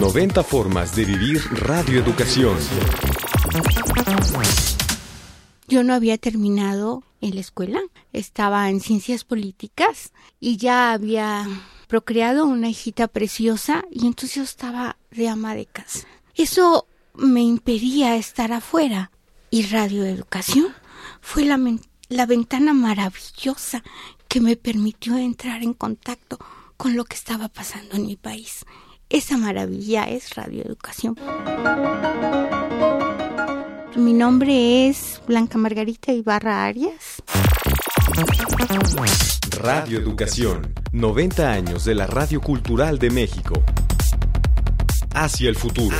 90 formas de vivir radioeducación. Yo no había terminado en la escuela, estaba en ciencias políticas y ya había procreado una hijita preciosa y entonces yo estaba de ama de casa. Eso me impedía estar afuera y radioeducación fue la, la ventana maravillosa que me permitió entrar en contacto con lo que estaba pasando en mi país. Esa maravilla es radioeducación. Mi nombre es Blanca Margarita Ibarra Arias. Radio Educación, 90 años de la Radio Cultural de México. Hacia el futuro.